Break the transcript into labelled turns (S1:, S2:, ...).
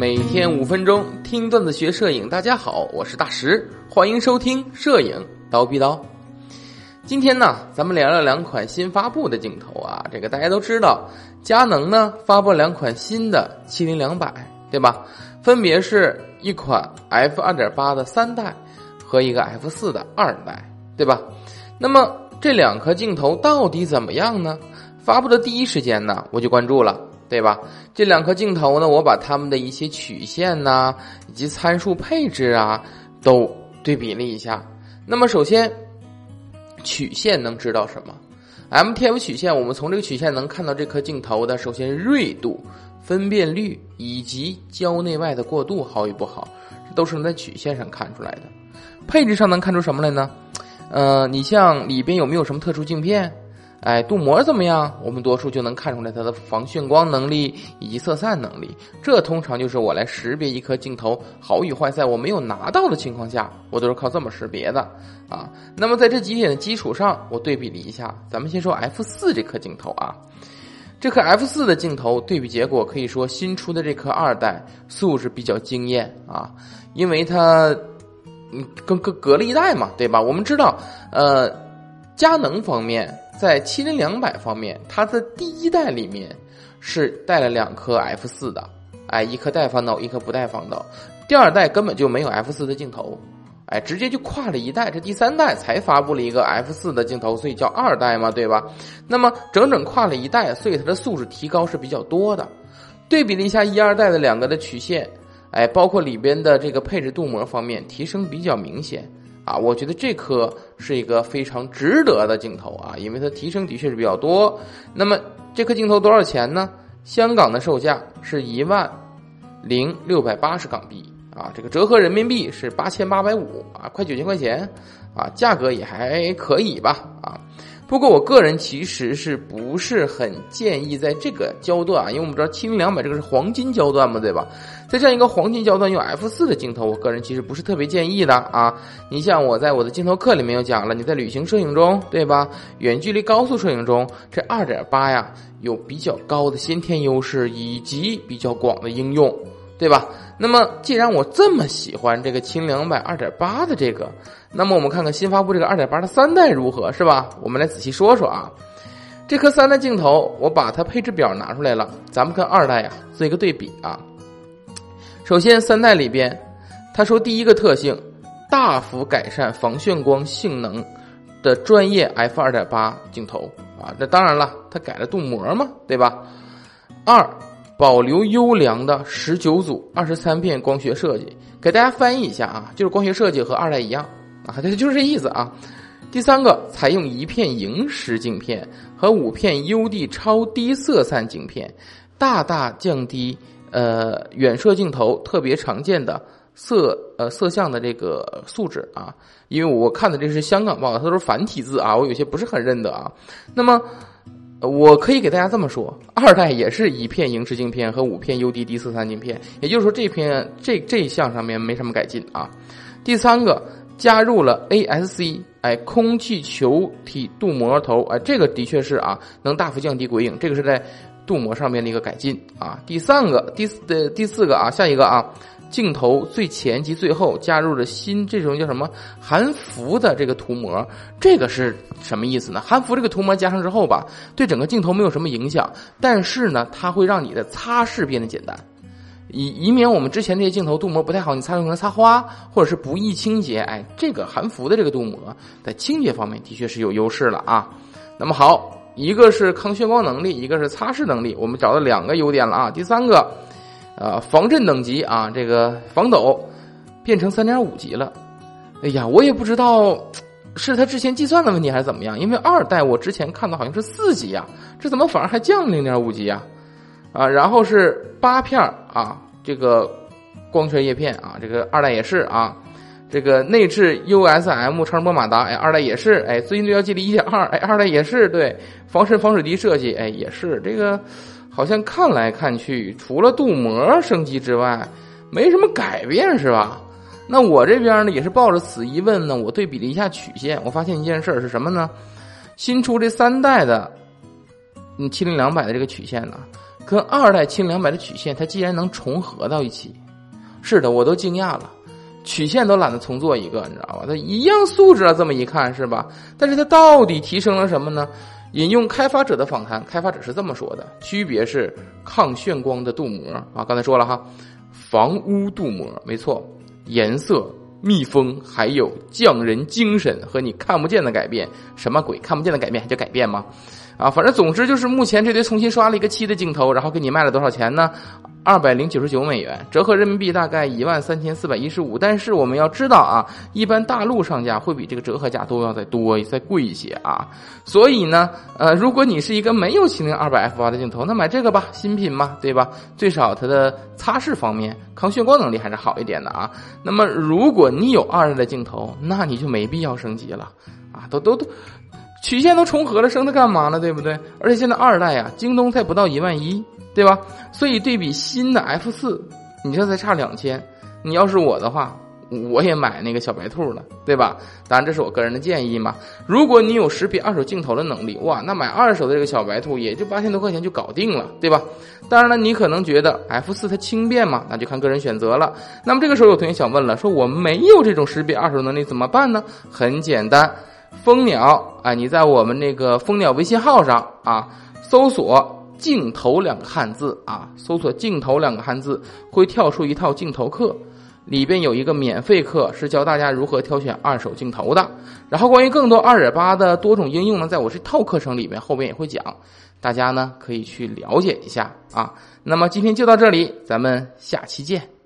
S1: 每天五分钟听段子学摄影，大家好，我是大石，欢迎收听摄影刀逼刀。今天呢，咱们聊聊两款新发布的镜头啊。这个大家都知道，佳能呢发布两款新的七零两百，对吧？分别是一款 f 二点八的三代和一个 f 四的二代，对吧？那么这两颗镜头到底怎么样呢？发布的第一时间呢，我就关注了。对吧？这两颗镜头呢，我把它们的一些曲线呐，以及参数配置啊，都对比了一下。那么首先，曲线能知道什么？MTF 曲线，我们从这个曲线能看到这颗镜头的首先锐度、分辨率以及焦内外的过渡好与不好，这都是能在曲线上看出来的。配置上能看出什么来呢？呃，你像里边有没有什么特殊镜片？哎，镀膜怎么样？我们多数就能看出来它的防眩光能力以及色散能力。这通常就是我来识别一颗镜头好与坏，在我没有拿到的情况下，我都是靠这么识别的啊。那么在这几点的基础上，我对比了一下。咱们先说 F 四这颗镜头啊，这颗 F 四的镜头对比结果可以说新出的这颗二代素质比较惊艳啊，因为它嗯隔隔隔了一代嘛，对吧？我们知道，呃，佳能方面。在七零两百方面，它的第一代里面是带了两颗 f 四的，哎，一颗带防抖，一颗不带防抖。第二代根本就没有 f 四的镜头，哎，直接就跨了一代。这第三代才发布了一个 f 四的镜头，所以叫二代嘛，对吧？那么整整跨了一代，所以它的素质提高是比较多的。对比了一下一二代的两个的曲线，哎，包括里边的这个配置镀膜方面提升比较明显。啊，我觉得这颗是一个非常值得的镜头啊，因为它提升的确是比较多。那么这颗镜头多少钱呢？香港的售价是一万零六百八十港币啊，这个折合人民币是八千八百五啊，快九千块钱啊，价格也还可以吧啊。不过我个人其实是不是很建议在这个焦段啊？因为我们知道七零两百这个是黄金焦段嘛，对吧？在这样一个黄金焦段用 f 四的镜头，我个人其实不是特别建议的啊。你像我在我的镜头课里面有讲了，你在旅行摄影中，对吧？远距离高速摄影中，这二点八呀有比较高的先天优势以及比较广的应用，对吧？那么既然我这么喜欢这个轻两百二点八的这个。那么我们看看新发布这个二点八的三代如何，是吧？我们来仔细说说啊。这颗三代镜头，我把它配置表拿出来了，咱们跟二代呀做一个对比啊。首先，三代里边，他说第一个特性，大幅改善防眩光性能的专业 f 二点八镜头啊。那当然了，它改了镀膜嘛，对吧？二，保留优良的十九组二十三片光学设计，给大家翻译一下啊，就是光学设计和二代一样。啊，这 就是这意思啊。第三个，采用一片萤石镜片和五片 UD 超低色散镜片，大大降低呃远摄镜头特别常见的色呃色相的这个素质啊。因为我看的这是香港报，它都是繁体字啊，我有些不是很认得啊。那么我可以给大家这么说，二代也是一片萤石镜片和五片 U D D 四三镜片，也就是说这片这这一项上面没什么改进啊。第三个。加入了 ASC，哎，空气球体镀膜头，哎，这个的确是啊，能大幅降低鬼影，这个是在镀膜上面的一个改进啊。第三个，第四的第四个啊，下一个啊，镜头最前及最后加入了新这种叫什么含氟的这个涂膜，这个是什么意思呢？含氟这个涂膜加上之后吧，对整个镜头没有什么影响，但是呢，它会让你的擦拭变得简单。以以免我们之前这些镜头镀膜不太好，你擦可能擦花，或者是不易清洁。哎，这个含氟的这个镀膜在清洁方面的确是有优势了啊。那么好，一个是抗眩光能力，一个是擦拭能力，我们找到两个优点了啊。第三个，呃，防震等级啊，这个防抖变成三点五级了。哎呀，我也不知道是他之前计算的问题还是怎么样，因为二代我之前看的好像是四级呀，这怎么反而还降零点五级呀？啊，然后是八片啊，这个光圈叶片啊，这个二代也是啊，这个内置 USM 超声波马达，哎，二代也是，哎，最近对焦距离一点二，哎，二代也是，对，防尘防水滴设计，哎，也是，这个好像看来看去，除了镀膜升级之外，没什么改变是吧？那我这边呢，也是抱着此疑问呢，我对比了一下曲线，我发现一件事是什么呢？新出这三代的，嗯，七零两百的这个曲线呢？跟二代七零两百的曲线，它竟然能重合到一起。是的，我都惊讶了，曲线都懒得重做一个，你知道吧？它一样素质啊，这么一看是吧？但是它到底提升了什么呢？引用开发者的访谈，开发者是这么说的：区别是抗眩光的镀膜啊，刚才说了哈，防污镀膜，没错，颜色、密封，还有匠人精神和你看不见的改变，什么鬼？看不见的改变还叫改变吗？啊，反正总之就是目前这堆重新刷了一个漆的镜头，然后给你卖了多少钱呢？二百零九十九美元，折合人民币大概一万三千四百一十五。但是我们要知道啊，一般大陆上架会比这个折合价都要再多、再贵一些啊。所以呢，呃，如果你是一个没有麒麟二百 f 八的镜头，那买这个吧，新品嘛，对吧？最少它的擦拭方面、抗眩光能力还是好一点的啊。那么如果你有二代的镜头，那你就没必要升级了啊，都都都。曲线都重合了，升它干嘛呢？对不对？而且现在二代呀，京东才不到一万一，对吧？所以对比新的 F 四，你这才差两千。你要是我的话，我也买那个小白兔了，对吧？当然这是我个人的建议嘛。如果你有识别二手镜头的能力，哇，那买二手的这个小白兔也就八千多块钱就搞定了，对吧？当然了，你可能觉得 F 四它轻便嘛，那就看个人选择了。那么这个时候有同学想问了，说我没有这种识别二手能力怎么办呢？很简单。蜂鸟啊，你在我们那个蜂鸟微信号上啊，搜索“镜头”两个汉字啊，搜索“镜头”两个汉字，会跳出一套镜头课，里边有一个免费课是教大家如何挑选二手镜头的。然后关于更多二点八的多种应用呢，在我这套课程里面后边也会讲，大家呢可以去了解一下啊。那么今天就到这里，咱们下期见。